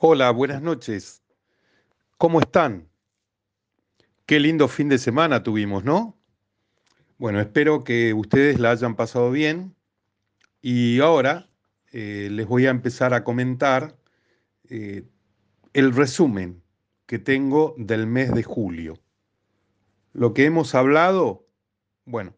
Hola, buenas noches. ¿Cómo están? Qué lindo fin de semana tuvimos, ¿no? Bueno, espero que ustedes la hayan pasado bien y ahora eh, les voy a empezar a comentar eh, el resumen que tengo del mes de julio. Lo que hemos hablado, bueno,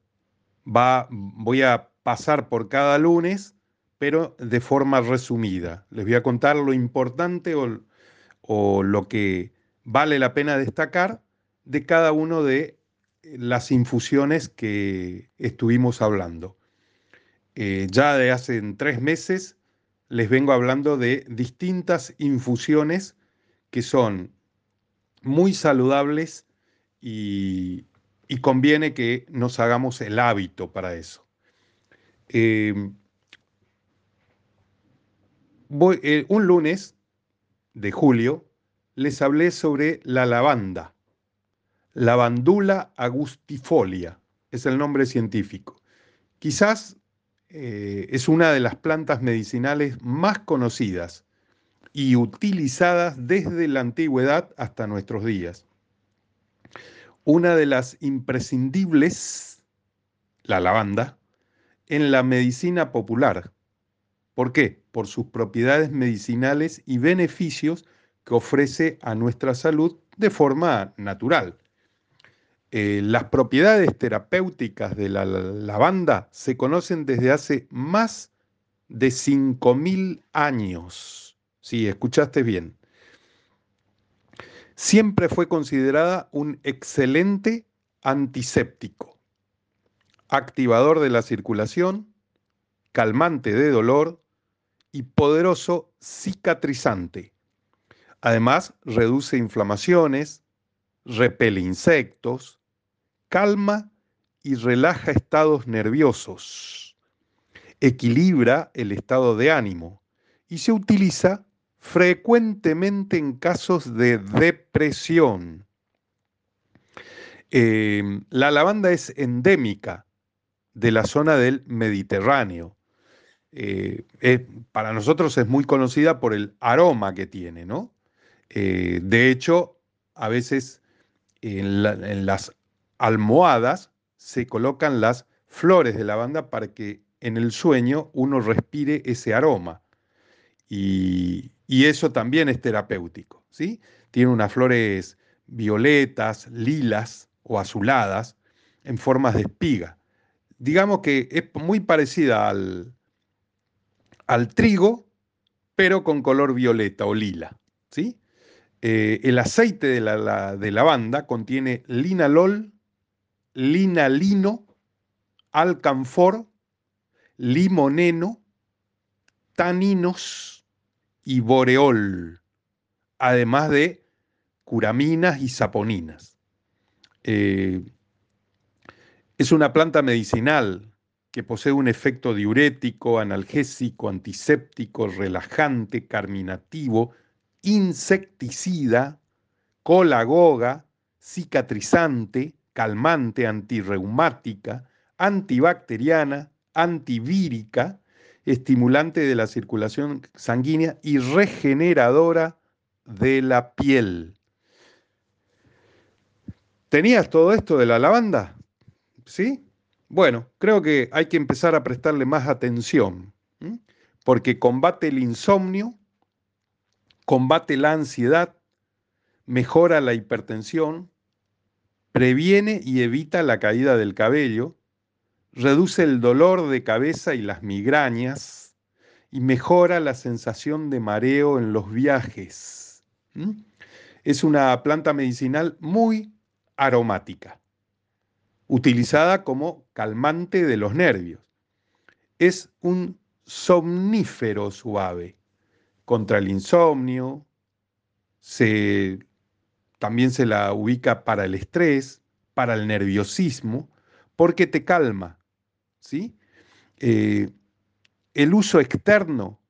va, voy a pasar por cada lunes pero de forma resumida. Les voy a contar lo importante o, lo que vale la pena destacar de cada una de las infusiones que estuvimos hablando. Eh, ya de hace tres meses les vengo hablando de distintas infusiones que son muy saludables y, conviene que nos hagamos el hábito para eso. Eh, eh, un lunes de julio les hablé sobre la lavanda, lavandula agustifolia, es el nombre científico. Quizás eh, es una de las plantas medicinales más conocidas y utilizadas desde la antigüedad hasta nuestros días. Una de las imprescindibles, la lavanda, en la medicina popular ¿Por qué? Por sus propiedades medicinales y beneficios que ofrece a nuestra salud de forma natural. Eh, las propiedades terapéuticas de la lavanda se conocen desde hace más de 5.000 años. Sí, escuchaste bien. Siempre fue considerada un excelente antiséptico, activador de la circulación, calmante de dolor, y poderoso cicatrizante. Además, reduce inflamaciones, repele insectos, calma y relaja estados nerviosos, equilibra el estado de ánimo y se utiliza frecuentemente en casos de depresión. Eh, la lavanda es endémica de la zona del Mediterráneo eh, para nosotros es muy conocida por el aroma que tiene, ¿no? Eh, de hecho, a veces en, las almohadas se colocan las flores de lavanda para que en el sueño uno respire ese aroma. Y, y eso también es terapéutico, ¿sí? Tiene unas flores violetas, lilas o azuladas en formas de espiga. Digamos que es muy parecida al, al trigo, pero con color violeta o lila. ¿sí? Eh, el aceite de, la, de lavanda contiene linalol, linalino, alcanfor, limoneno, taninos y boreol, además de curaminas y saponinas. Eh, es una planta medicinal que posee un efecto diurético, analgésico, antiséptico, relajante, carminativo, insecticida, colagoga, cicatrizante, calmante, antirreumática, antibacteriana, antivírica, estimulante de la circulación sanguínea y regeneradora de la piel. ¿Tenías todo esto de la lavanda? ¿Sí? Bueno, creo que hay que empezar a prestarle más atención, porque combate el insomnio, combate la ansiedad, mejora la hipertensión, previene y evita la caída del cabello, reduce el dolor de cabeza y las migrañas y mejora la sensación de mareo en los viajes. Es una planta medicinal muy aromática utilizada como calmante de los nervios. Es un somnífero suave contra el insomnio, también se la ubica para el estrés, para el nerviosismo, porque te calma. ¿sí? Eh, el uso externo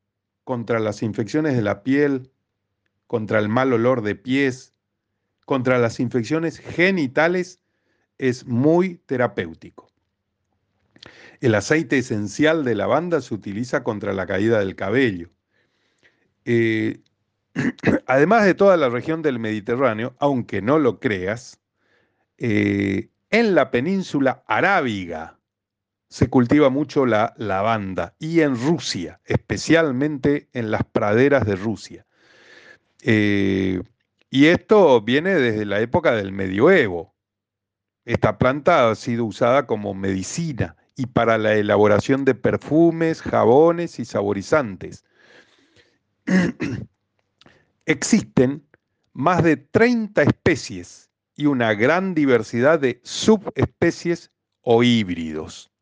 contra las infecciones de la piel, contra el mal olor de pies, contra las infecciones genitales es muy terapéutico. El aceite esencial de lavanda se utiliza contra la caída del cabello. Eh, además de toda la región del Mediterráneo, aunque no lo creas, eh, en la península arábiga se cultiva mucho la lavanda y en Rusia, especialmente en las praderas de Rusia. Eh, y esto viene desde la época del medioevo. Esta planta ha sido usada como medicina y para la elaboración de perfumes, jabones y saborizantes. Existen más de 30 especies y una gran diversidad de subespecies o híbridos.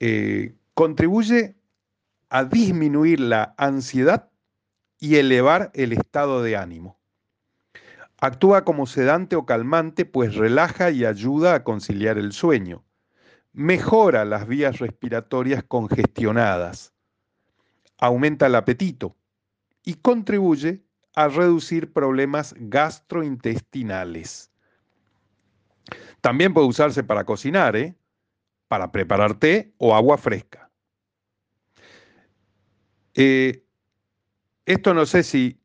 Eh, contribuye a disminuir la ansiedad y elevar el estado de ánimo. Actúa como sedante o calmante, pues relaja y ayuda a conciliar el sueño. Mejora las vías respiratorias congestionadas. Aumenta el apetito y contribuye a reducir problemas gastrointestinales. También puede usarse para cocinar, ¿eh? para preparar té o agua fresca. Eh, esto no sé si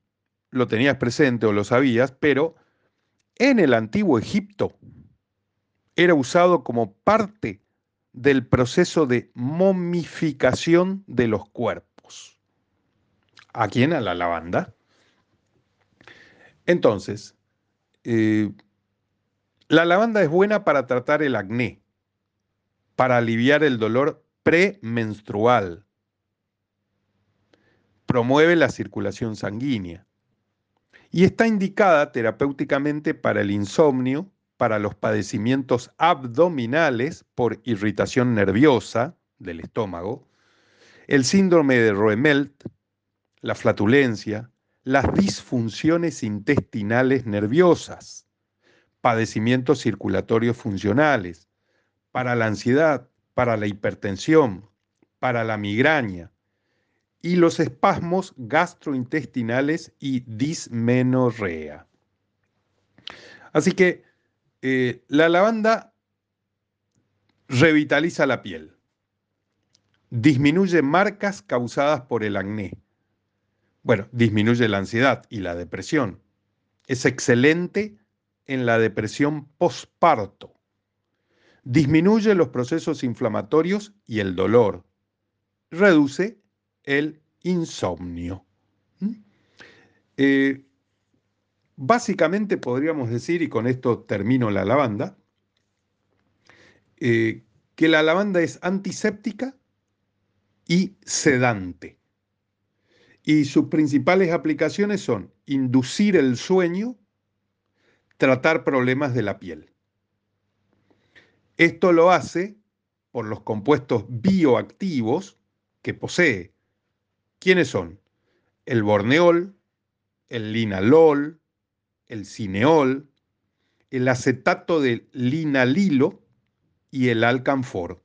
lo tenías presente o lo sabías, pero en el antiguo Egipto era usado como parte del proceso de momificación de los cuerpos. ¿A quién? A la lavanda. Entonces, eh, la lavanda es buena para tratar el acné, para aliviar el dolor premenstrual, promueve la circulación sanguínea y está indicada terapéuticamente para el insomnio, para los padecimientos abdominales por irritación nerviosa del estómago, el síndrome de Roemelt, la flatulencia, las disfunciones intestinales nerviosas, padecimientos circulatorios funcionales, para la ansiedad, para la hipertensión, para la migraña, y los espasmos gastrointestinales y dismenorrea. Así que eh, la lavanda revitaliza la piel, disminuye marcas causadas por el acné, bueno, disminuye la ansiedad y la depresión, es excelente en la depresión postparto, disminuye los procesos inflamatorios y el dolor, reduce el insomnio. ¿Mm? Eh, básicamente podríamos decir, y con esto termino la lavanda, eh, que la lavanda es antiséptica y sedante. Y sus principales aplicaciones son inducir el sueño, tratar problemas de la piel. Esto lo hace por los compuestos bioactivos que posee, ¿Quiénes son? El borneol, el linalol, el cineol, el acetato de linalilo y el alcanfor.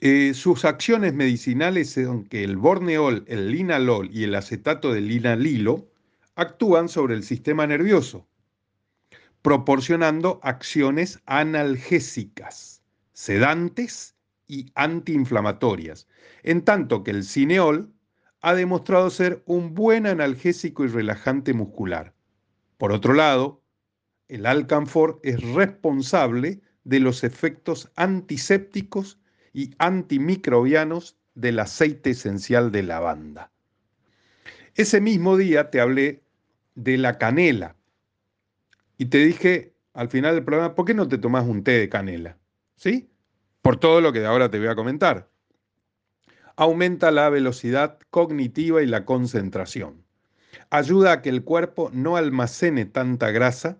Eh, sus acciones medicinales son que el borneol, el linalol y el acetato de linalilo actúan sobre el sistema nervioso, proporcionando acciones analgésicas, sedantes y antiinflamatorias, en tanto que el cineol ha demostrado ser un buen analgésico y relajante muscular. Por otro lado, el alcanfor es responsable de los efectos antisépticos y antimicrobianos del aceite esencial de lavanda. Ese mismo día te hablé de la canela y te dije al final del programa, ¿por qué no te tomas un té de canela? ¿Sí? por todo lo que de ahora te voy a comentar. Aumenta la velocidad cognitiva y la concentración. Ayuda a que el cuerpo no almacene tanta grasa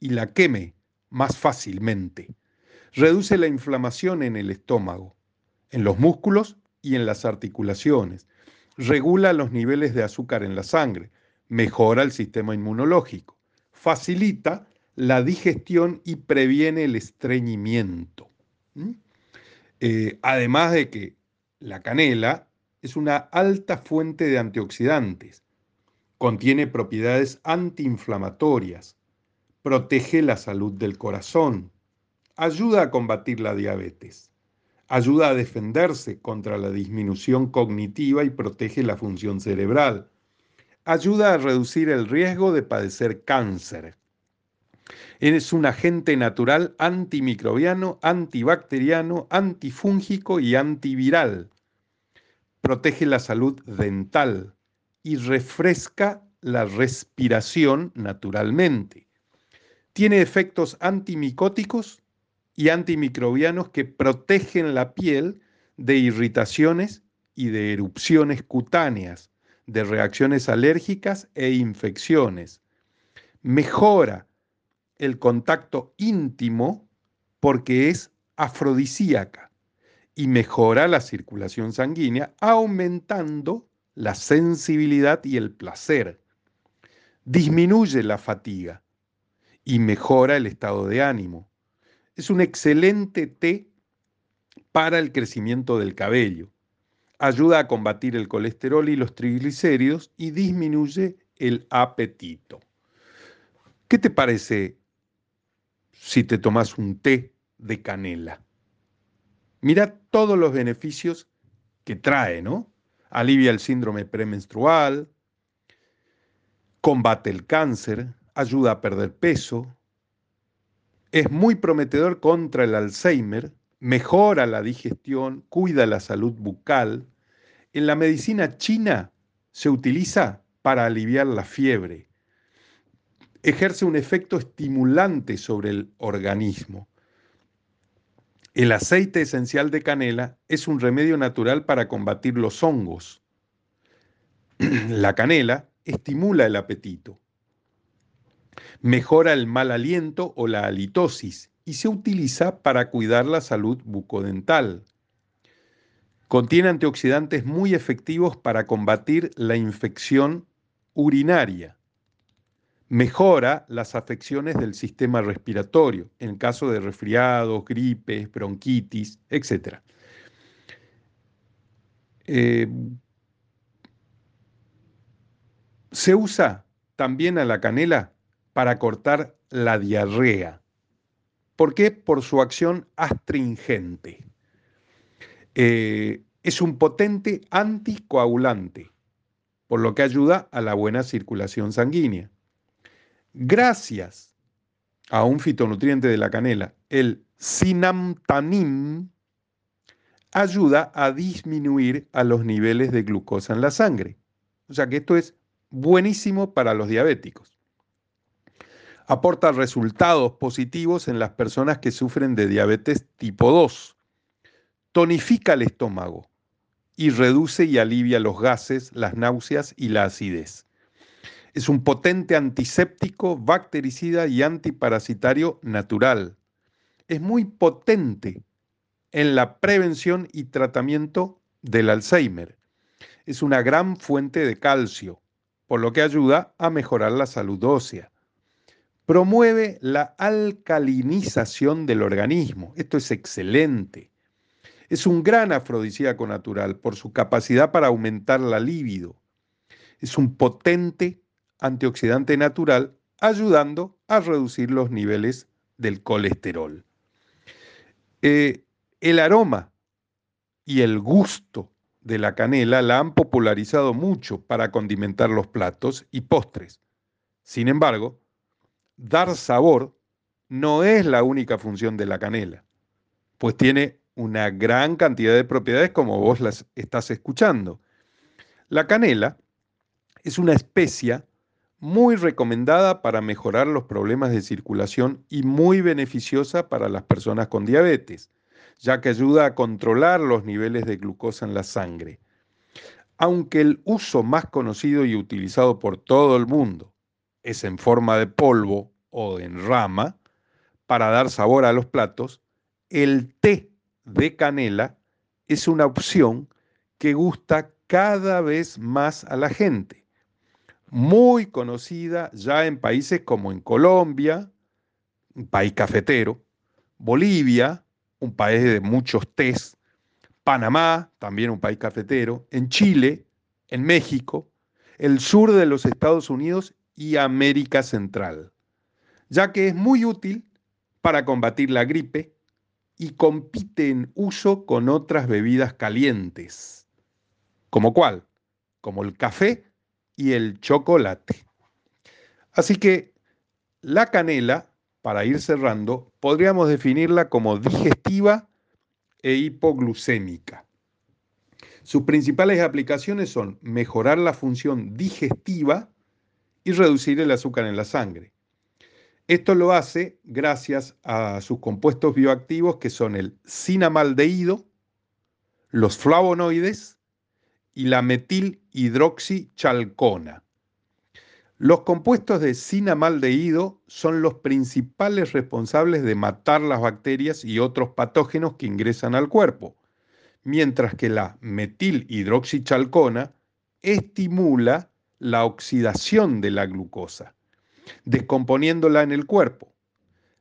y la queme más fácilmente. Reduce la inflamación en el estómago, en los músculos y en las articulaciones. Regula los niveles de azúcar en la sangre. Mejora el sistema inmunológico. Facilita la digestión y previene el estreñimiento. ¿Mm? Eh, además de que la canela es una alta fuente de antioxidantes, contiene propiedades antiinflamatorias, protege la salud del corazón, ayuda a combatir la diabetes, ayuda a defenderse contra la disminución cognitiva y protege la función cerebral. Ayuda a reducir el riesgo de padecer cáncer. Es un agente natural antimicrobiano, antibacteriano, antifúngico y antiviral. Protege la salud dental y refresca la respiración naturalmente. Tiene efectos antimicóticos y antimicrobianos que protegen la piel de irritaciones y de erupciones cutáneas, de reacciones alérgicas e infecciones. Mejora el contacto íntimo porque es afrodisíaca y mejora la circulación sanguínea aumentando la sensibilidad y el placer. Disminuye la fatiga y mejora el estado de ánimo es un excelente té para el crecimiento del cabello. Ayuda a combatir el colesterol y los triglicéridos y disminuye el apetito. ¿Qué te parece si te tomas un té de canela? Mira todos los beneficios que trae, ¿no? Alivia el síndrome premenstrual, combate el cáncer, ayuda a perder peso, es muy prometedor contra el Alzheimer, mejora la digestión, cuida la salud bucal. En la medicina china se utiliza para aliviar la fiebre. Ejerce un efecto estimulante sobre el organismo. El aceite esencial de canela es un remedio natural para combatir los hongos. La canela estimula el apetito mejora el mal aliento o la halitosis y se utiliza para cuidar la salud bucodental. Contiene antioxidantes muy efectivos para combatir la infección urinaria. Mejora las afecciones del sistema respiratorio, en caso de resfriados, gripes, bronquitis, etc. Eh, se usa también a la canela para cortar la diarrea. ¿Por qué? Por su acción astringente. Eh, es un potente anticoagulante, por lo que ayuda a la buena circulación sanguínea. Gracias a un fitonutriente de la canela, el sinamtanin, ayuda a disminuir a los niveles de glucosa en la sangre. O sea que esto es buenísimo para los diabéticos aporta resultados positivos en las personas que sufren de diabetes tipo 2. Tonifica el estómago y reduce y alivia los gases, las náuseas y la acidez. Es un potente antiséptico, bactericida y antiparasitario natural. Es muy potente en la prevención y tratamiento del Alzheimer. Es una gran fuente de calcio, por lo que ayuda a mejorar la salud ósea Promueve la alcalinización del organismo. Esto es excelente. Es un gran afrodisíaco natural por su capacidad para aumentar la libido. Es un potente antioxidante natural ayudando a reducir los niveles del colesterol. Eh, el aroma y el gusto de la canela la han popularizado mucho para condimentar los platos y postres. Sin embargo, dar sabor no es la única función de la canela, pues tiene una gran cantidad de propiedades como vos las estás escuchando. La canela es una especia muy recomendada para mejorar los problemas de circulación y muy beneficiosa para las personas con diabetes, ya que ayuda a controlar los niveles de glucosa en la sangre. Aunque el uso más conocido y utilizado por todo el mundo es en forma de polvo o en rama para dar sabor a los platos, el té de canela es una opción que gusta cada vez más a la gente. Muy conocida ya en países como en Colombia, un país cafetero, Bolivia, un país de muchos tés, Panamá, también un país cafetero, en Chile, en México, el sur de los Estados Unidos y América Central, ya que es muy útil para combatir la gripe y compite en uso con otras bebidas calientes. ¿Como cuál? Como el café y el chocolate. Así que la canela, para ir cerrando, podríamos definirla como digestiva e hipoglucémica. Sus principales aplicaciones son mejorar la función digestiva y reducir el azúcar en la sangre. Esto lo hace gracias a sus compuestos bioactivos que son el cinamaldehído, los flavonoides y la metilhidroxichalcona. Los compuestos de cinamaldehído son los principales responsables de matar las bacterias y otros patógenos que ingresan al cuerpo, mientras que la metilhidroxichalcona estimula la oxidación de la glucosa, descomponiéndola en el cuerpo.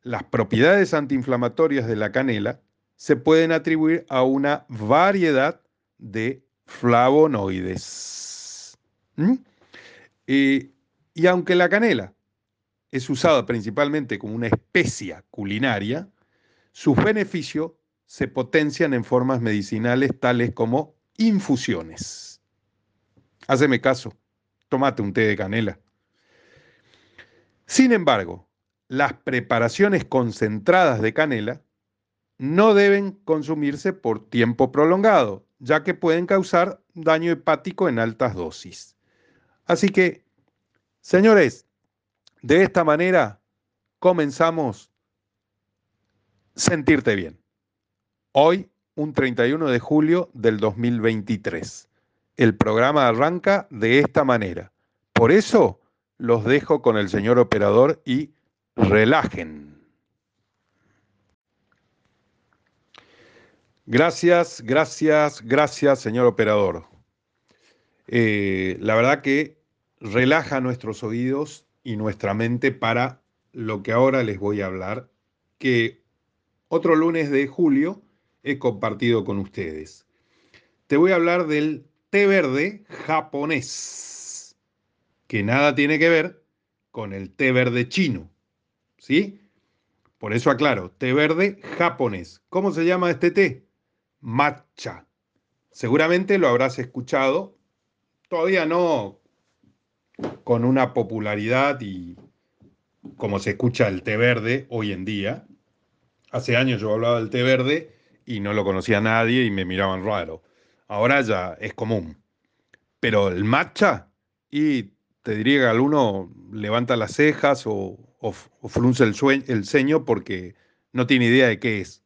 Las propiedades antiinflamatorias de la canela se pueden atribuir a una variedad de flavonoides. ¿Mm? Eh, y aunque la canela es usada principalmente como una especia culinaria, sus beneficios se potencian en formas medicinales tales como infusiones. Haceme caso, tomate un té de canela. Sin embargo, las preparaciones concentradas de canela no deben consumirse por tiempo prolongado, ya que pueden causar daño hepático en altas dosis. Así que, señores, de esta manera comenzamos sentirte bien. Hoy, un 31 de julio del 2023. El programa arranca de esta manera. Por eso los dejo con el señor operador y relajen. Gracias, gracias, gracias, señor operador. Eh, la verdad que relaja nuestros oídos y nuestra mente para lo que ahora les voy a hablar, que otro lunes de julio he compartido con ustedes. Te voy a hablar del té verde japonés, que nada tiene que ver con el té verde chino, ¿sí? Por eso aclaro, té verde japonés. ¿Cómo se llama este té? Matcha. Seguramente lo habrás escuchado, todavía no con una popularidad y como se escucha el té verde hoy en día. Hace años yo hablaba del té verde y no lo conocía nadie y me miraban raro. Ahora ya es común. Pero el matcha, y te diría que alguno levanta las cejas o, frunce el, el ceño porque no tiene idea de qué es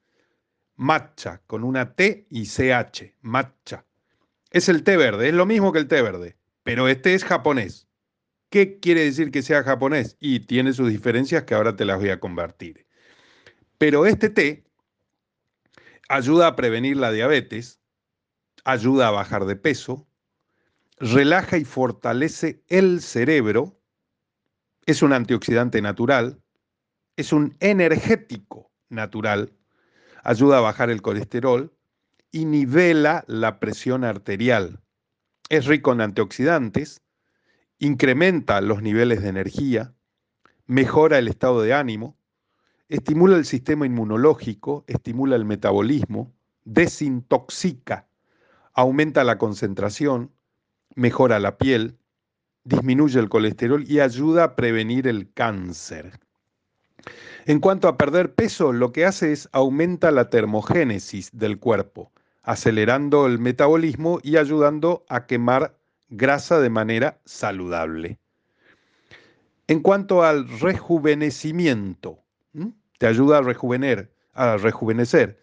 matcha, con una T y CH, matcha. Es el té verde, es lo mismo que el té verde, pero este es japonés. ¿Qué quiere decir que sea japonés? Y tiene sus diferencias que ahora te las voy a convertir. Pero este té ayuda a prevenir la diabetes, ayuda a bajar de peso, relaja y fortalece el cerebro, es un antioxidante natural, es un energético natural, ayuda a bajar el colesterol y nivela la presión arterial. Es rico en antioxidantes, incrementa los niveles de energía, mejora el estado de ánimo, estimula el sistema inmunológico, estimula el metabolismo, desintoxica, aumenta la concentración, mejora la piel, disminuye el colesterol y ayuda a prevenir el cáncer. En cuanto a perder peso, lo que hace es aumenta la termogénesis del cuerpo, acelerando el metabolismo y ayudando a quemar grasa de manera saludable. En cuanto al rejuvenecimiento, te ayuda a rejuvener, a rejuvenecer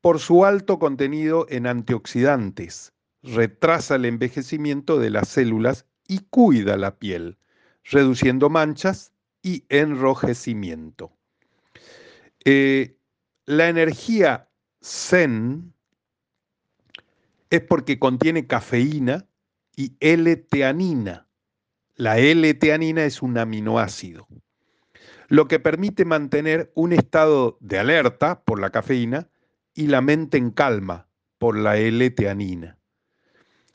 por su alto contenido en antioxidantes, retrasa el envejecimiento de las células y cuida la piel, reduciendo manchas y enrojecimiento. Eh, la energía Zen es porque contiene cafeína y L-teanina. La L-teanina es un aminoácido, lo que permite mantener un estado de alerta por la cafeína y la mente en calma por la L-teanina.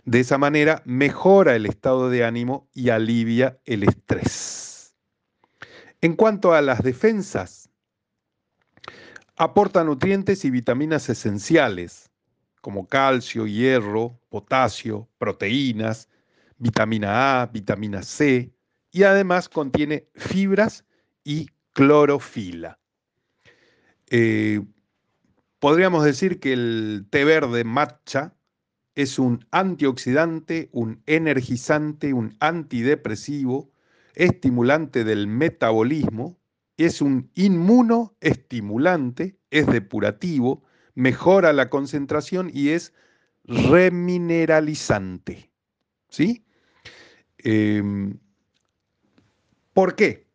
De esa manera mejora el estado de ánimo y alivia el estrés. En cuanto a las defensas, Aporta nutrientes y vitaminas esenciales, como calcio, hierro, potasio, proteínas, vitamina A, vitamina C, y además contiene fibras y clorofila. Eh, podríamos decir que el té verde matcha es un antioxidante, un energizante, un antidepresivo, estimulante del metabolismo, es un inmunoestimulante, es depurativo, mejora la concentración y es remineralizante. ¿Sí? Em, ¿Por qué?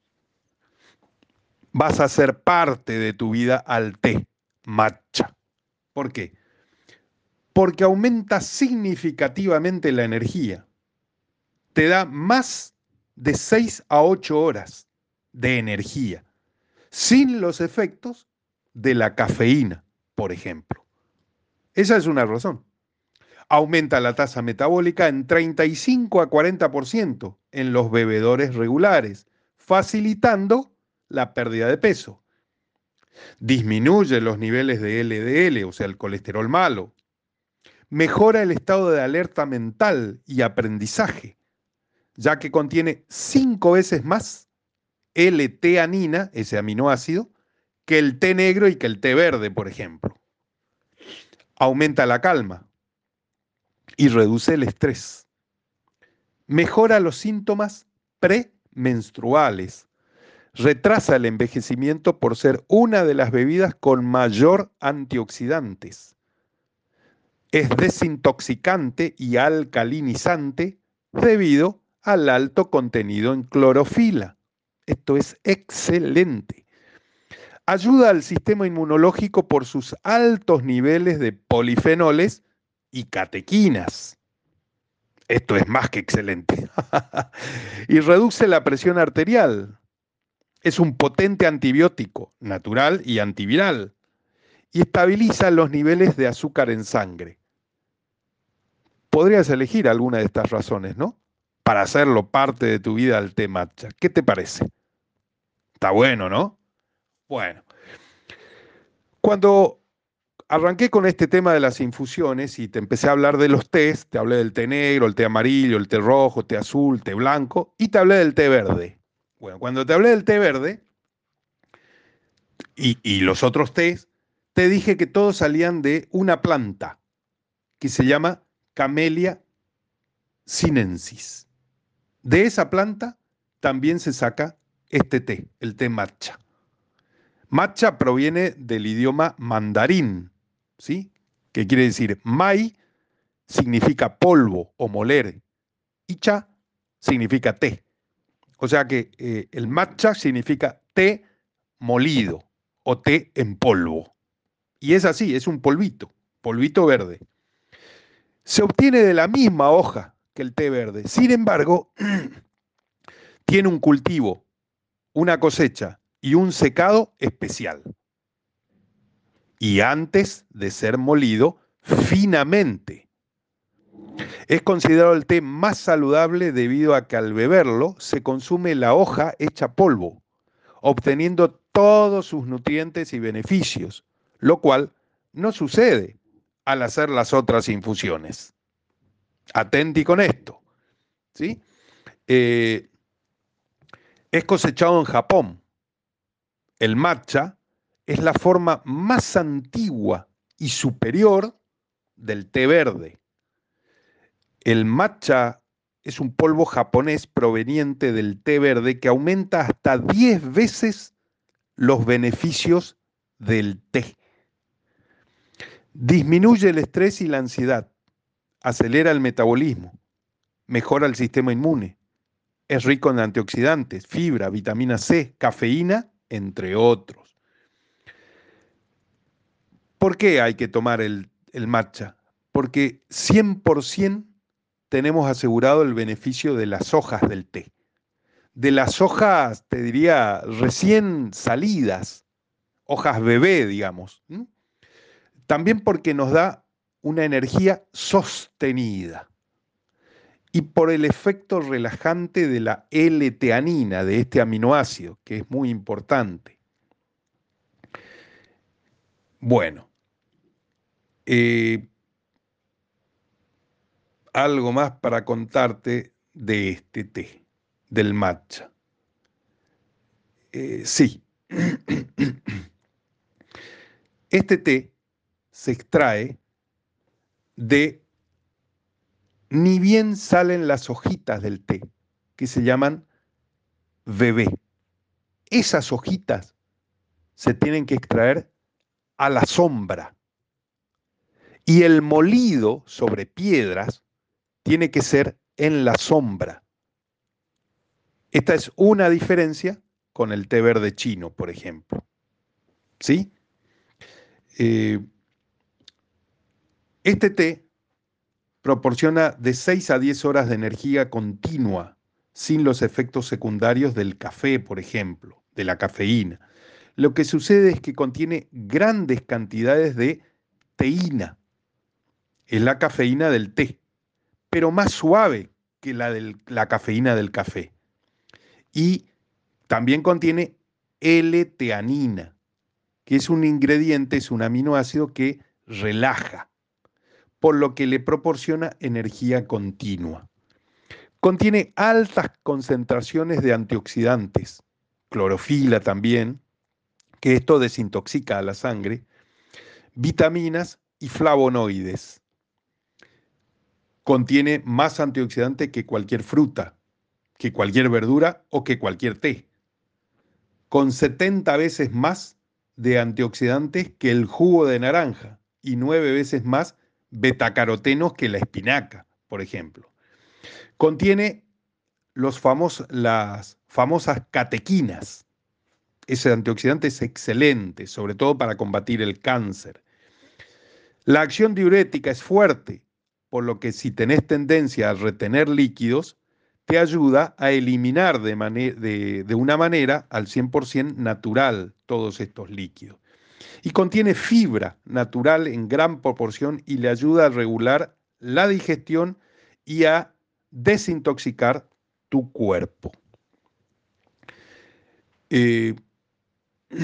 Vas a ser parte de tu vida al té matcha. ¿Por qué? Porque aumenta significativamente la energía. Te da más de 6 a 8 horas de energía, sin los efectos de la cafeína, por ejemplo. Esa es una razón. Aumenta la tasa metabólica en 35 a 40% en los bebedores regulares, facilitando la pérdida de peso. Disminuye los niveles de LDL, o sea, el colesterol malo. Mejora el estado de alerta mental y aprendizaje, ya que contiene cinco veces más L-teanina, ese aminoácido, que el té negro y que el té verde, por ejemplo. Aumenta la calma y reduce el estrés. Mejora los síntomas premenstruales. Retrasa el envejecimiento por ser una de las bebidas con mayor antioxidantes. Es desintoxicante y alcalinizante debido al alto contenido en clorofila. Esto es excelente. Ayuda al sistema inmunológico por sus altos niveles de polifenoles y catequinas. Esto es más que excelente. y reduce la presión arterial. Es un potente antibiótico natural y antiviral. Y estabiliza los niveles de azúcar en sangre. Podrías elegir alguna de estas razones, ¿no? Para hacerlo parte de tu vida al té matcha. ¿Qué te parece? Está bueno, ¿no? Bueno. Cuando arranqué con este tema de las infusiones y te empecé a hablar de los tés, te hablé del té negro, el té amarillo, el té rojo, té azul, té blanco y te hablé del té verde. Bueno, cuando te hablé del té verde y, los otros tés, te dije que todos salían de una planta que se llama Camellia sinensis. De esa planta también se saca este té, el té matcha. Matcha proviene del idioma mandarín, ¿sí? Que quiere decir mai significa polvo o moler y cha significa té. O sea que eh, el matcha significa té molido o té en polvo. Y es así, es un polvito, polvito verde. Se obtiene de la misma hoja que el té verde. Sin embargo, tiene un cultivo, una cosecha y un secado especial y antes de ser molido finamente. Es considerado el té más saludable debido a que al beberlo se consume la hoja hecha polvo, obteniendo todos sus nutrientes y beneficios, lo cual no sucede al hacer las otras infusiones. Atenti con esto. ¿sí? Eh, es cosechado en Japón. El matcha es la forma más antigua y superior del té verde. El matcha es un polvo japonés proveniente del té verde que aumenta hasta 10 veces los beneficios del té. Disminuye el estrés y la ansiedad, acelera el metabolismo, mejora el sistema inmune, es rico en antioxidantes, fibra, vitamina C, cafeína, entre otros. ¿Por qué hay que tomar el, matcha? Porque 100% tenemos asegurado el beneficio de las hojas del té. De las hojas, te diría, recién salidas, hojas bebé, digamos. También porque nos da una energía sostenida. Y por el efecto relajante de la L-teanina, de este aminoácido, que es muy importante. Bueno, eh, algo más para contarte de este té, del matcha. Eh, sí, este té se extrae de, ni bien salen las hojitas del té, que se llaman bebé. Esas hojitas se tienen que extraer a la sombra. Y el molido sobre piedras tiene que ser en la sombra. Esta es una diferencia con el té verde chino, por ejemplo. ¿Sí? Eh, este té proporciona de 6 a 10 horas de energía continua, sin los efectos secundarios del café, por ejemplo, de la cafeína. Lo que sucede es que contiene grandes cantidades de teína. Es la cafeína del té pero más suave que la de la cafeína del café. Y también contiene L-teanina, que es un ingrediente, es un aminoácido que relaja, por lo que le proporciona energía continua. Contiene altas concentraciones de antioxidantes, clorofila también, que esto desintoxica a la sangre, vitaminas y flavonoides contiene más antioxidante que cualquier fruta, que cualquier verdura o que cualquier té, con 70 veces más de antioxidantes que el jugo de naranja y 9 veces más betacarotenos que la espinaca, por ejemplo. Contiene los las famosas catequinas. Ese antioxidante es excelente, sobre todo para combatir el cáncer. La acción diurética es fuerte, por lo que si tenés tendencia a retener líquidos, te ayuda a eliminar de, de una manera al 100% natural todos estos líquidos. Y contiene fibra natural en gran proporción y le ayuda a regular la digestión y a desintoxicar tu cuerpo. Eh,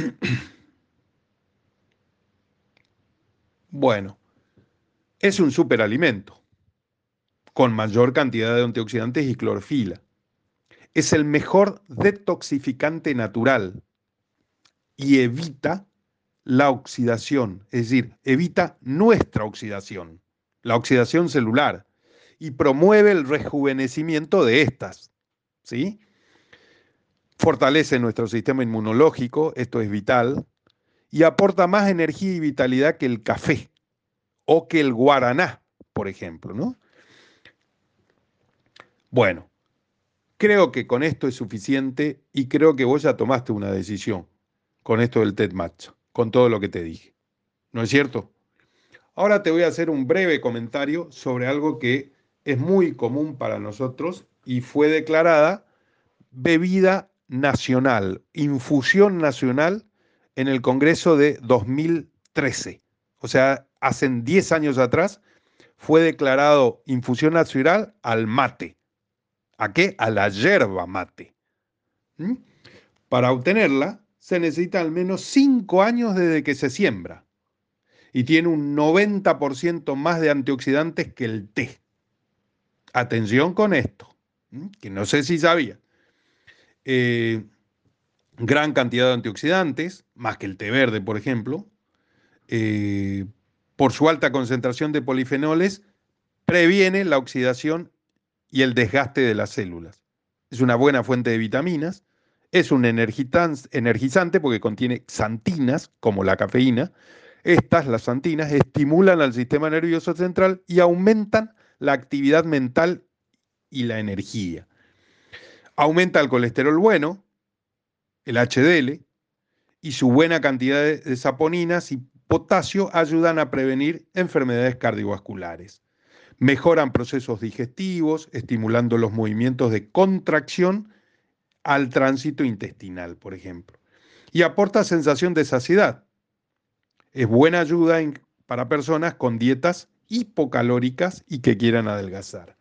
bueno, es un superalimento con mayor cantidad de antioxidantes y clorofila. Es el mejor detoxificante natural y evita la oxidación, es decir, evita nuestra oxidación, la oxidación celular, y promueve el rejuvenecimiento de estas. ¿sí? Fortalece nuestro sistema inmunológico, esto es vital, y aporta más energía y vitalidad que el café o que el guaraná, por ejemplo, ¿no? Bueno, creo que con esto es suficiente y creo que vos ya tomaste una decisión con esto del TED Match, con todo lo que te dije. ¿No es cierto? Ahora te voy a hacer un breve comentario sobre algo que es muy común para nosotros y fue declarada bebida nacional, infusión nacional en el Congreso de 2013. O sea, hace 10 años atrás, fue declarado infusión nacional al mate. ¿A qué? A la yerba mate. ¿Mm? Para obtenerla se necesita al menos 5 años desde que se siembra y tiene un 90% más de antioxidantes que el té. Atención con esto, que no sé si sabía. Eh, gran cantidad de antioxidantes, más que el té verde, por ejemplo. Eh, por su alta concentración de polifenoles, previene la oxidación y el desgaste de las células. Es una buena fuente de vitaminas, es un energizante porque contiene xantinas, como la cafeína. Estas, las xantinas, estimulan al sistema nervioso central y aumentan la actividad mental y la energía. Aumenta el colesterol bueno, el HDL, y su buena cantidad de saponinas y potasio ayudan a prevenir enfermedades cardiovasculares. Mejoran procesos digestivos, estimulando los movimientos de contracción al tránsito intestinal, por ejemplo. Y aporta sensación de saciedad. Es buena ayuda para personas con dietas hipocalóricas y que quieran adelgazar.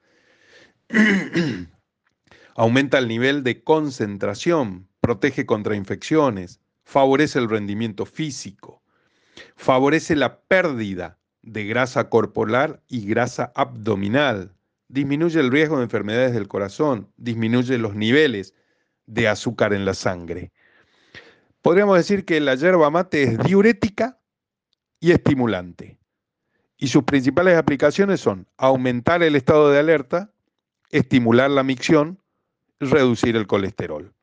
Aumenta el nivel de concentración, protege contra infecciones, favorece el rendimiento físico, favorece la pérdida de grasa corporal y grasa abdominal, disminuye el riesgo de enfermedades del corazón, disminuye los niveles de azúcar en la sangre. Podríamos decir que la yerba mate es diurética y estimulante. Y sus principales aplicaciones son aumentar el estado de alerta, estimular la micción, reducir el colesterol.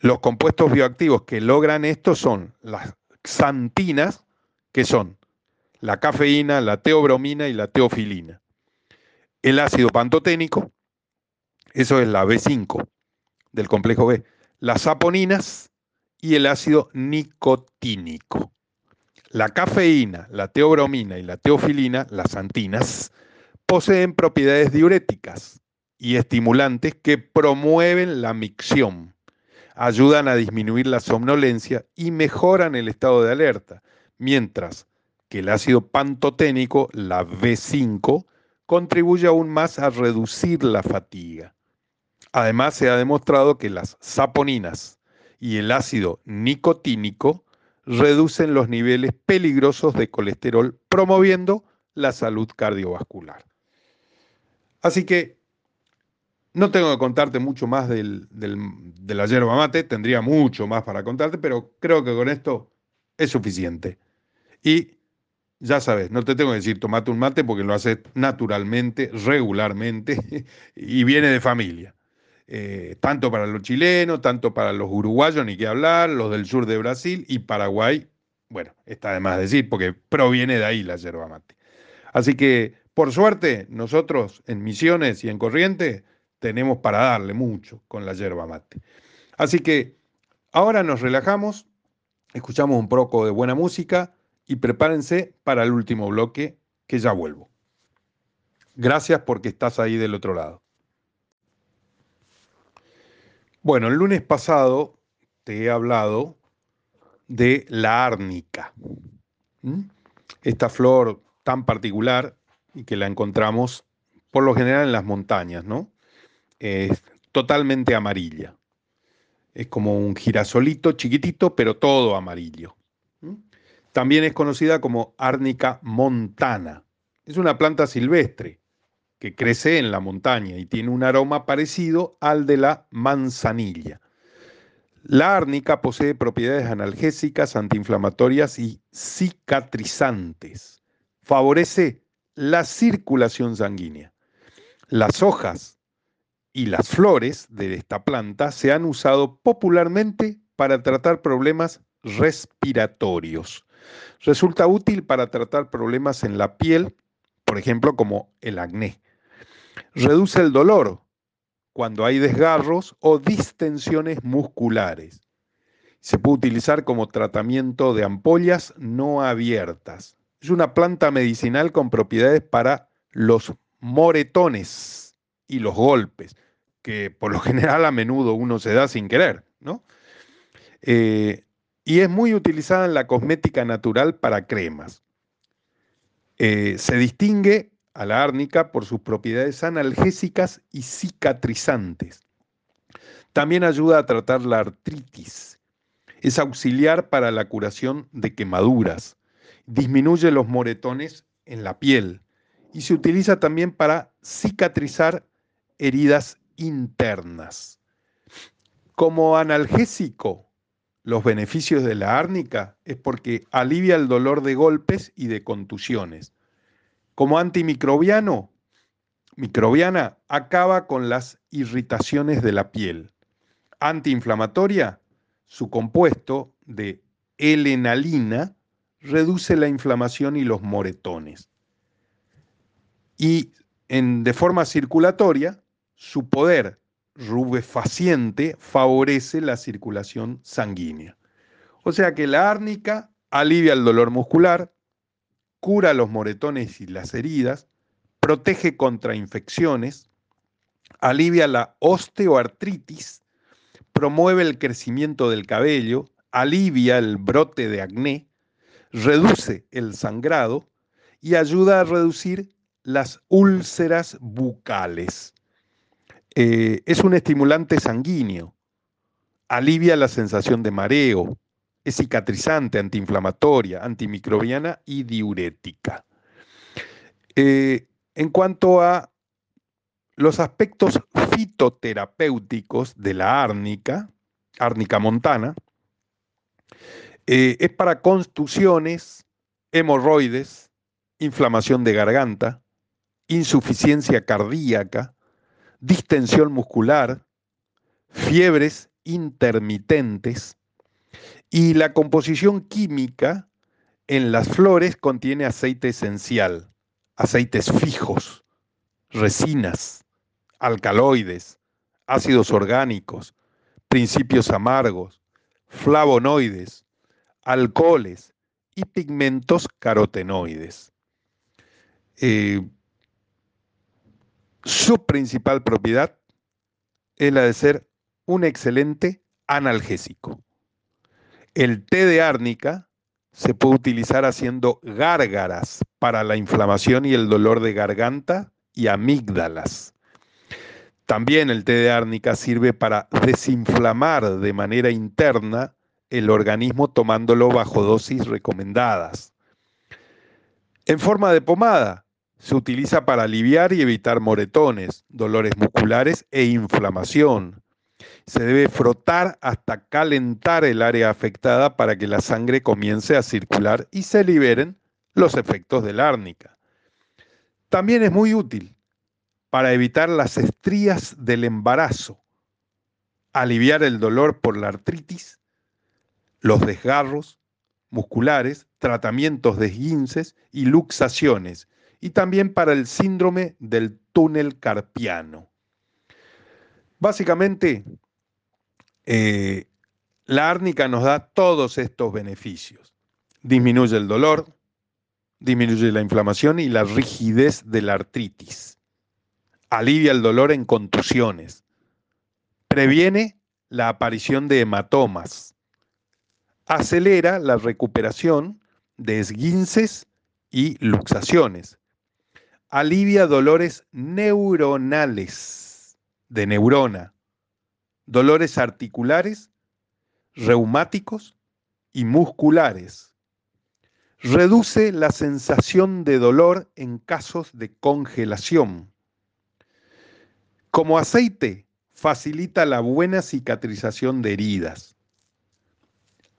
Los compuestos bioactivos que logran esto son las xantinas, que son la cafeína, la teobromina y la teofilina. El ácido pantoténico, eso es la B5 del complejo B. Las saponinas y el ácido nicotínico. La cafeína, la teobromina y la teofilina, las antinas, poseen propiedades diuréticas y estimulantes que promueven la micción, ayudan a disminuir la somnolencia y mejoran el estado de alerta, mientras que el ácido pantoténico, la B5, contribuye aún más a reducir la fatiga. Además, se ha demostrado que las saponinas y el ácido nicotínico reducen los niveles peligrosos de colesterol, promoviendo la salud cardiovascular. Así que no tengo que contarte mucho más del, de la yerba mate, tendría mucho más para contarte, pero creo que con esto es suficiente. Y ya sabes, no te tengo que decir tomate un mate porque lo haces naturalmente, regularmente y viene de familia. Eh, tanto para los chilenos, tanto para los uruguayos, ni qué hablar, los del sur de Brasil y Paraguay, bueno, está de más decir porque proviene de ahí la yerba mate. Así que, por suerte, nosotros en Misiones y en Corrientes tenemos para darle mucho con la yerba mate. Así que ahora nos relajamos, escuchamos un poco de buena música y prepárense para el último bloque que ya vuelvo. Gracias porque estás ahí del otro lado. Bueno, el lunes pasado te he hablado de la árnica. Esta flor tan particular y que la encontramos por lo general en las montañas, ¿no? Es totalmente amarilla. Es como un girasolito chiquitito, pero todo amarillo. También es conocida como árnica montana. Es una planta silvestre que crece en la montaña y tiene un aroma parecido al de la manzanilla. La árnica posee propiedades analgésicas, antiinflamatorias y cicatrizantes. Favorece la circulación sanguínea. Las hojas y las flores de esta planta se han usado popularmente para tratar problemas respiratorios. Resulta útil para tratar problemas en la piel, por ejemplo, como el acné. Reduce el dolor cuando hay desgarros o distensiones musculares. Se puede utilizar como tratamiento de ampollas no abiertas. Es una planta medicinal con propiedades para los moretones y los golpes, que por lo general a menudo uno se da sin querer, ¿no? Eh, y es muy utilizada en la cosmética natural para cremas. Eh, se distingue a la árnica por sus propiedades analgésicas y cicatrizantes. También ayuda a tratar la artritis. Es auxiliar para la curación de quemaduras. Disminuye los moretones en la piel y se utiliza también para cicatrizar heridas internas. Como analgésico, los beneficios de la árnica es porque alivia el dolor de golpes y de contusiones como antimicrobiano, microbiana, acaba con las irritaciones de la piel. Antiinflamatoria, su compuesto de L-enalina reduce la inflamación y los moretones. Y en, de forma circulatoria, su poder rubefaciente favorece la circulación sanguínea. O sea que la árnica alivia el dolor muscular, cura los moretones y las heridas, protege contra infecciones, alivia la osteoartritis, promueve el crecimiento del cabello, alivia el brote de acné, reduce el sangrado y ayuda a reducir las úlceras bucales. Eh, es un estimulante sanguíneo, alivia la sensación de mareo, Es cicatrizante, antiinflamatoria, antimicrobiana y diurética. Eh, en cuanto a los aspectos fitoterapéuticos de la árnica, árnica montana, eh, es para contusiones, hemorroides, inflamación de garganta, insuficiencia cardíaca, distensión muscular, fiebres intermitentes y la composición química en las flores contiene aceite esencial, aceites fijos, resinas, alcaloides, ácidos orgánicos, principios amargos, flavonoides, alcoholes y pigmentos carotenoides. Eh, su principal propiedad es la de ser un excelente analgésico. El té de árnica se puede utilizar haciendo gárgaras para la inflamación y el dolor de garganta y amígdalas. También el té de árnica sirve para desinflamar de manera interna el organismo tomándolo bajo dosis recomendadas. En forma de pomada, se utiliza para aliviar y evitar moretones, dolores musculares e inflamación. Se debe frotar hasta calentar el área afectada para que la sangre comience a circular y se liberen los efectos de la árnica. También es muy útil para evitar las estrías del embarazo, aliviar el dolor por la artritis los desgarros musculares, tratamientos de esguinces y luxaciones, y también para el síndrome del túnel carpiano. Básicamente, eh, la árnica nos da todos estos beneficios. Disminuye el dolor, disminuye la inflamación y la rigidez de la artritis. Alivia el dolor en contusiones. Previene la aparición de hematomas acelera la recuperación de esguinces y luxaciones. Alivia dolores neuronales de neurona, dolores articulares, reumáticos y musculares. Reduce la sensación de dolor en casos de congelación. Como aceite, facilita la buena cicatrización de heridas.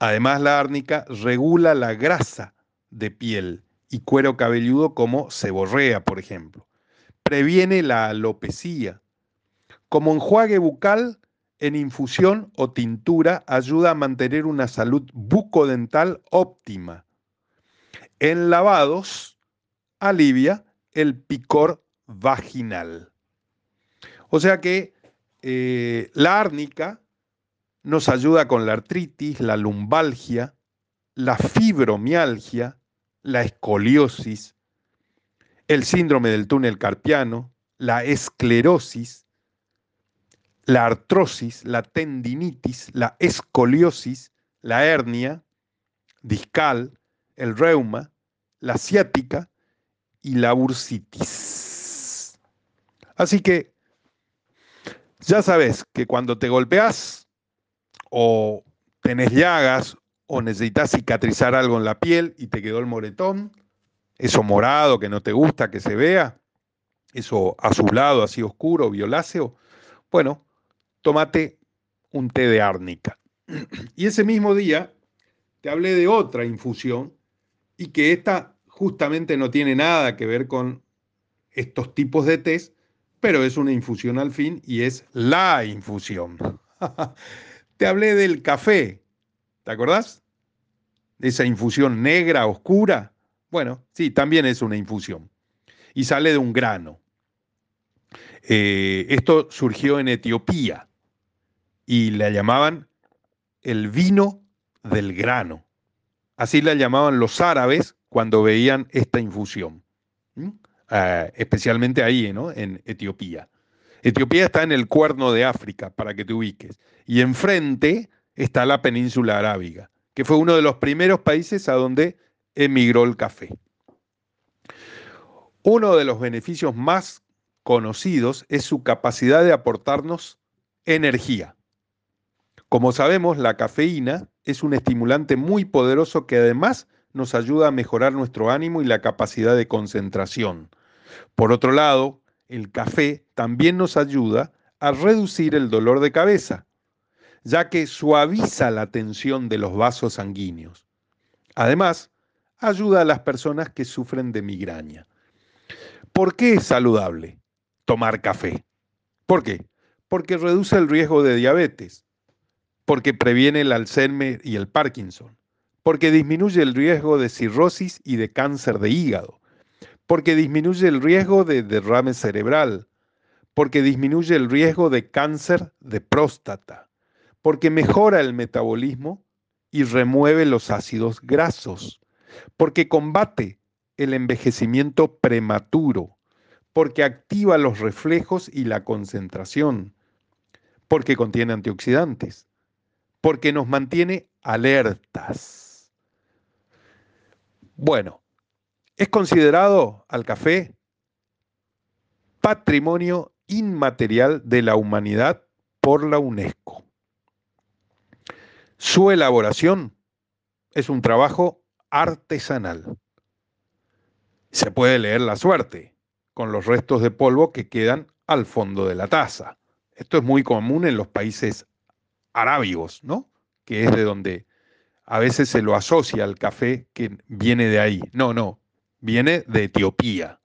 Además, la árnica regula la grasa de piel y cuero cabelludo como seborrea, por ejemplo. Previene la alopecia. Como enjuague bucal, en infusión o tintura ayuda a mantener una salud bucodental óptima. En lavados, alivia el picor vaginal. O sea que eh, la árnica nos ayuda con la artritis, la lumbalgia, la fibromialgia, la escoliosis, el síndrome del túnel carpiano, la esclerosis, la artrosis, la tendinitis, la escoliosis, la hernia discal, el reuma, la ciática y la bursitis. Así que ya sabes que cuando te golpeas, o tenés llagas o necesitas cicatrizar algo en la piel y te quedó el moretón, eso morado que no te gusta que se vea, eso azulado, así oscuro, violáceo, bueno, tómate un té de árnica. Y ese mismo día te hablé de otra infusión y que esta justamente no tiene nada que ver con estos tipos de tés, pero es una infusión al fin y es la infusión. Te hablé del café, ¿te acordás? De esa infusión negra, oscura. Bueno, sí, también es una infusión. Y sale de un grano. Eh, esto surgió en Etiopía y la llamaban el vino del grano. Así la llamaban los árabes cuando veían esta infusión, ah, especialmente ahí, ¿no? en Etiopía. Etiopía está en el cuerno de África, para que te ubiques. Y enfrente está la península arábiga, que fue uno de los primeros países a donde emigró el café. Uno de los beneficios más conocidos es su capacidad de aportarnos energía. Como sabemos, la cafeína es un estimulante muy poderoso que además nos ayuda a mejorar nuestro ánimo y la capacidad de concentración. Por otro lado, el café también nos ayuda a reducir el dolor de cabeza, ya que suaviza la tensión de los vasos sanguíneos. Además, ayuda a las personas que sufren de migraña. ¿Por qué es saludable tomar café? ¿Por qué? Porque reduce el riesgo de diabetes, porque previene el Alzheimer y el Parkinson, porque disminuye el riesgo de cirrosis y de cáncer de hígado, porque disminuye el riesgo de derrame cerebral, porque disminuye el riesgo de cáncer de próstata, porque mejora el metabolismo y remueve los ácidos grasos, porque combate el envejecimiento prematuro, porque activa los reflejos y la concentración, porque contiene antioxidantes, porque nos mantiene alertas. Bueno, es considerado al café patrimonio inmaterial de la humanidad por la UNESCO. Su elaboración es un trabajo artesanal. Se puede leer la suerte con los restos de polvo que quedan al fondo de la taza. Esto es muy común en los países arábigos, ¿no? Que es de donde a veces se lo asocia al café que viene de ahí. No, no, viene de Etiopía.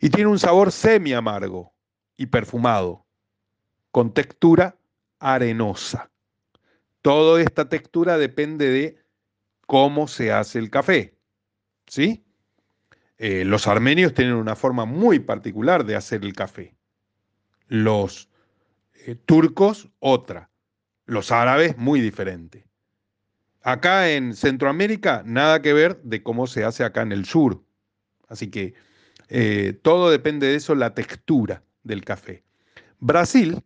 Y tiene un sabor semi amargo y perfumado, con textura arenosa. Toda esta textura depende de cómo se hace el café. ¿Sí? Eh, los armenios tienen una forma muy particular de hacer el café. Los eh, turcos, otra. Los árabes, muy diferente. Acá en Centroamérica, nada que ver de cómo se hace acá en el sur. Así que eh, todo depende de eso, la textura del café. Brasil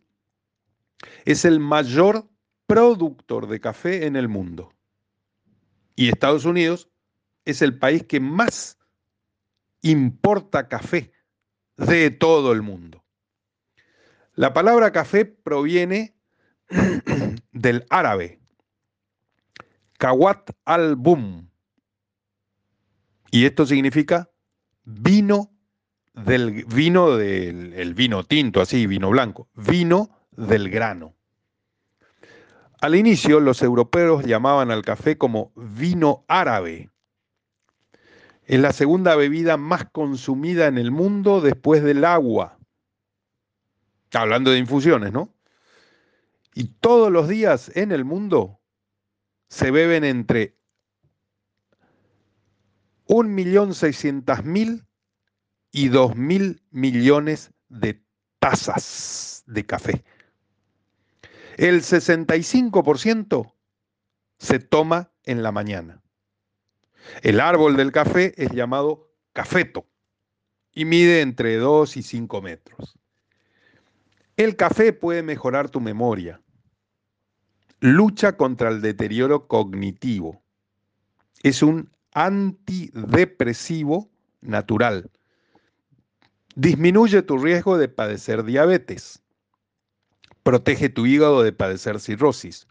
es el mayor productor de café en el mundo. Y Estados Unidos es el país que más importa café de todo el mundo. La palabra café proviene del árabe, kawat al-bum, y esto significa vino del vino del el vino tinto, así, vino blanco, vino del grano. Al inicio los europeos llamaban al café como vino árabe. Es la segunda bebida más consumida en el mundo después del agua. Hablando de infusiones, ¿no? Y todos los días en el mundo se beben entre 1.600.000 y 2 mil millones de tazas de café. El 65% se toma en la mañana. El árbol del café es llamado cafeto y mide entre 2 y 5 metros. El café puede mejorar tu memoria. Lucha contra el deterioro cognitivo. Es un antidepresivo natural Disminuye tu riesgo de padecer diabetes. Protege tu hígado de padecer cirrosis.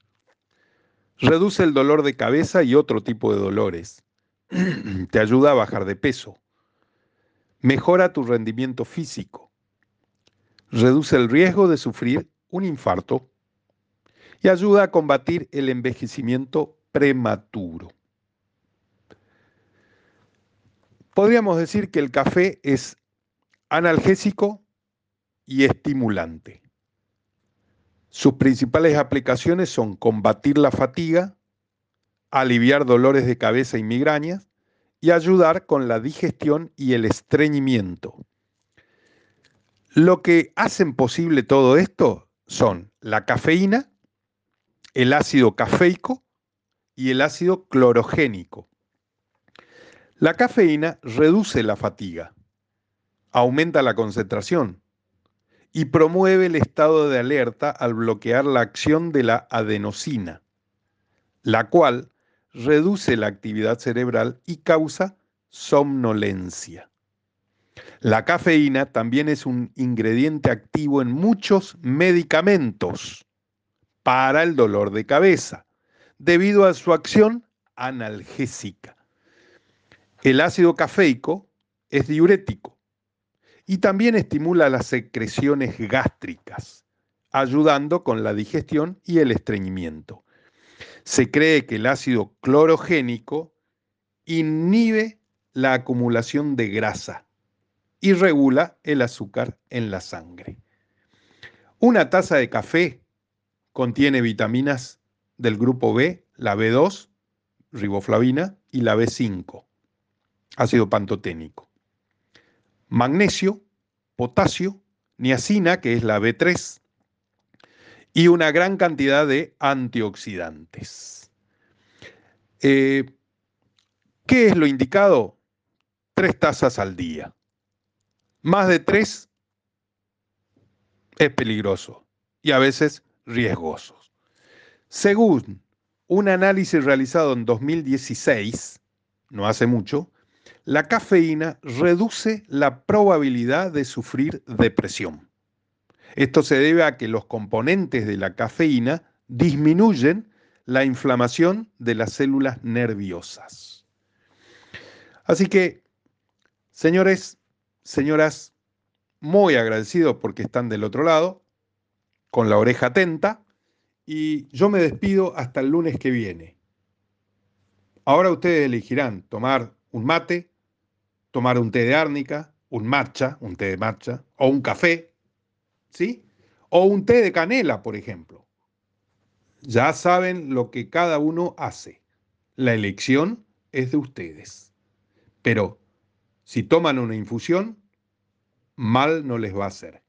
Reduce el dolor de cabeza y otro tipo de dolores. Te ayuda a bajar de peso. Mejora tu rendimiento físico. Reduce el riesgo de sufrir un infarto y ayuda a combatir el envejecimiento prematuro. Podríamos decir que el café es analgésico y estimulante. Sus principales aplicaciones son combatir la fatiga, aliviar dolores de cabeza y migrañas y ayudar con la digestión y el estreñimiento. Lo que hacen posible todo esto son la cafeína, el ácido cafeico y el ácido clorogénico. La cafeína reduce la fatiga, aumenta la concentración y promueve el estado de alerta al bloquear la acción de la adenosina, la cual reduce la actividad cerebral y causa somnolencia. La cafeína también es un ingrediente activo en muchos medicamentos para el dolor de cabeza, debido a su acción analgésica. El ácido cafeico es diurético y también estimula las secreciones gástricas, ayudando con la digestión y el estreñimiento. Se cree que el ácido clorogénico inhibe la acumulación de grasa y regula el azúcar en la sangre. Una taza de café contiene vitaminas del grupo B, la B2, riboflavina, y la B5, ácido pantoténico. Magnesio, potasio, niacina, que es la B3, y una gran cantidad de antioxidantes. Eh, ¿Qué es lo indicado? Tres tazas al día. Más de tres es peligroso y a veces riesgoso. Según un análisis realizado en 2016, no hace mucho, la cafeína reduce la probabilidad de sufrir depresión. Esto se debe a que los componentes de la cafeína disminuyen la inflamación de las células nerviosas. Así que, señores, señoras, muy agradecido porque están del otro lado, con la oreja atenta, y yo me despido hasta el lunes que viene. Ahora ustedes elegirán tomar un mate, tomar un té de árnica, un matcha, un té de matcha, o un café, ¿sí? O un té de canela, por ejemplo. Ya saben lo que cada uno hace. La elección es de ustedes. Pero si toman una infusión, mal no les va a hacer.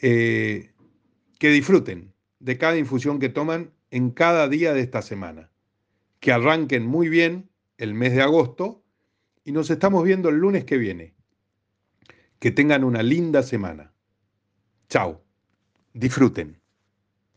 Eh, que disfruten de cada infusión que toman en cada día de esta semana. Que arranquen muy bien el mes de agosto y nos estamos viendo el lunes que viene. Que tengan una linda semana. Chao. Disfruten.